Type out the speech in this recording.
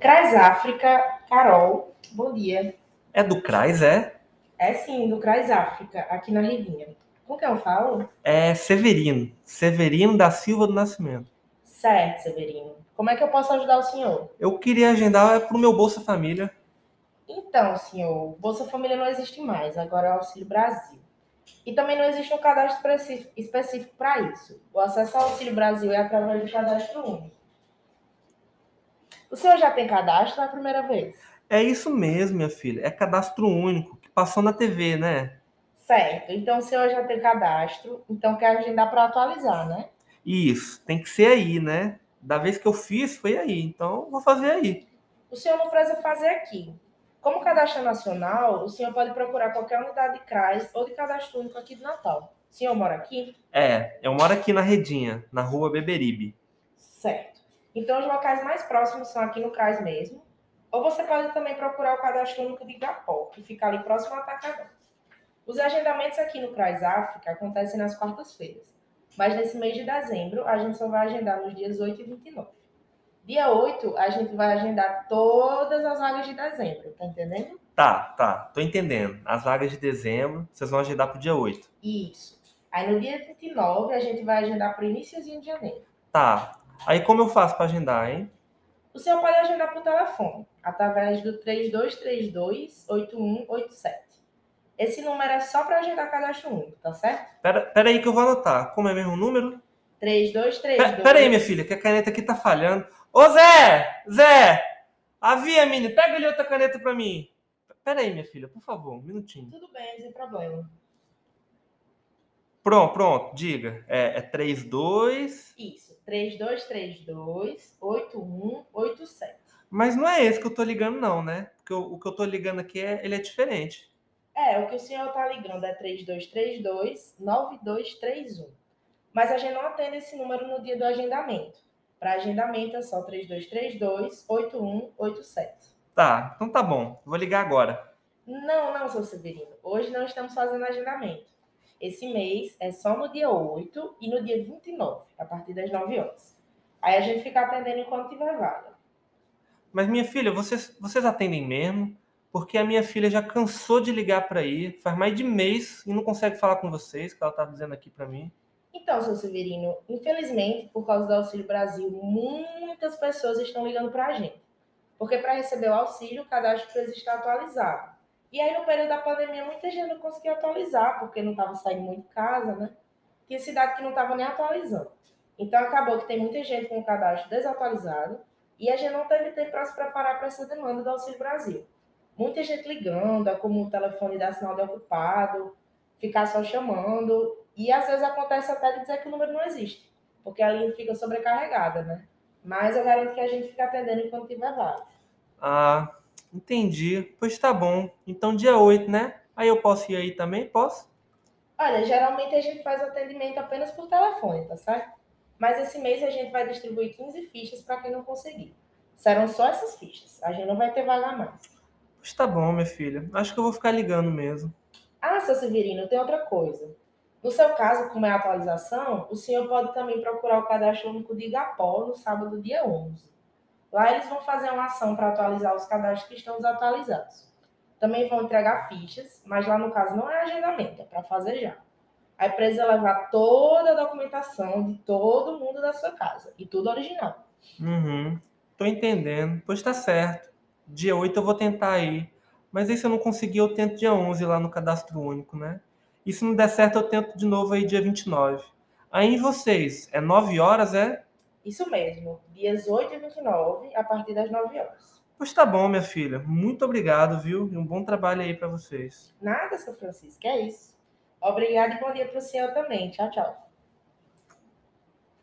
CRAS África, Carol, bom dia. É do CRAS, é? É sim, do CRAS África, aqui na Redinha. Com quem eu falo? É Severino. Severino da Silva do Nascimento. Certo, Severino. Como é que eu posso ajudar o senhor? Eu queria agendar para o meu Bolsa Família. Então, senhor, Bolsa Família não existe mais, agora é o Auxílio Brasil. E também não existe um cadastro específico para isso. O acesso ao Auxílio Brasil é através do cadastro único. O senhor já tem cadastro ou é a primeira vez? É isso mesmo, minha filha. É cadastro único, que passou na TV, né? Certo. Então o senhor já tem cadastro, então quer agendar para atualizar, né? Isso, tem que ser aí, né? Da vez que eu fiz, foi aí. Então, vou fazer aí. O senhor não precisa fazer aqui. Como cadastro nacional, o senhor pode procurar qualquer unidade de CRAS ou de cadastro único aqui de Natal. O senhor mora aqui? É, eu moro aqui na Redinha, na rua Beberibe. Certo. Então, os locais mais próximos são aqui no CRAS mesmo. Ou você pode também procurar o cadastro único de Igapó, que fica ali próximo ao Atacadão. Os agendamentos aqui no CRAS África acontecem nas quartas-feiras. Mas nesse mês de dezembro, a gente só vai agendar nos dias 8 e 29. Dia 8, a gente vai agendar todas as vagas de dezembro, tá entendendo? Tá, tá, tô entendendo. As vagas de dezembro, vocês vão agendar pro dia 8. Isso. Aí no dia 29, a gente vai agendar pro iníciozinho de janeiro. Tá. Aí como eu faço para agendar, hein? O senhor pode agendar por telefone, através do 3232-8187. Esse número é só para agendar cadastro único, tá certo? Pera, pera aí que eu vou anotar. Como é mesmo o número? 3232. Pera, pera aí, minha filha, que a caneta aqui tá falhando. Ô Zé! Zé! Avia, menina, pega ali outra caneta para mim. Pera aí, minha filha, por favor, um minutinho. Tudo bem, sem problema. Pronto, pronto, diga. É, é 32. Isso, 3232-8187. Mas não é esse que eu tô ligando, não, né? Porque o, o que eu tô ligando aqui é, ele é diferente. É, o que o senhor tá ligando é 3232-9231. Mas a gente não atende esse número no dia do agendamento. Para agendamento é só 3232-8187. Tá, então tá bom. Vou ligar agora. Não, não, seu Severino. Hoje não estamos fazendo agendamento. Esse mês é só no dia 8 e no dia 29, a partir das 9 horas. Aí a gente fica atendendo enquanto tiver vaga. Mas minha filha, vocês, vocês atendem mesmo? Porque a minha filha já cansou de ligar para ir, faz mais de mês e não consegue falar com vocês, que ela tá dizendo aqui para mim. Então, seu Severino, infelizmente, por causa do Auxílio Brasil, muitas pessoas estão ligando para a gente. Porque para receber o auxílio, o cadastro precisa estar atualizado. E aí, no período da pandemia, muita gente não conseguia atualizar, porque não estava saindo muito de casa, né? Tinha cidade que não estava nem atualizando. Então, acabou que tem muita gente com o cadastro desatualizado e a gente não teve tempo para se preparar para essa demanda do Auxílio Brasil. Muita gente ligando, é como o telefone dá sinal de ocupado, ficar só chamando. E às vezes acontece até de dizer que o número não existe, porque a linha fica sobrecarregada, né? Mas eu garanto que a gente fica atendendo enquanto tiver vaga. Ah, entendi. Pois tá bom. Então dia 8, né? Aí eu posso ir aí também? Posso? Olha, geralmente a gente faz o atendimento apenas por telefone, tá certo? Mas esse mês a gente vai distribuir 15 fichas para quem não conseguir. Serão só essas fichas. A gente não vai ter vaga mais. Pois tá bom, minha filha. Acho que eu vou ficar ligando mesmo. Ah, seu Severino, tem outra coisa. No seu caso, como é a atualização, o senhor pode também procurar o cadastro único de Igapó no sábado, dia 11. Lá eles vão fazer uma ação para atualizar os cadastros que estão desatualizados. Também vão entregar fichas, mas lá no caso não é agendamento, é para fazer já. Aí precisa levar toda a documentação de todo mundo da sua casa, e tudo original. Uhum, tô entendendo. Pois tá certo. Dia 8 eu vou tentar ir. Mas aí se eu não conseguir, eu tento dia 11 lá no cadastro único, né? E se não der certo, eu tento de novo aí dia 29. Aí vocês, é 9 horas, é? Isso mesmo, dias 8 e 29, a partir das 9 horas. Pois tá bom, minha filha. Muito obrigado, viu? E um bom trabalho aí para vocês. Nada, seu Francisco, é isso. Obrigada e bom dia para o senhor também. Tchau, tchau.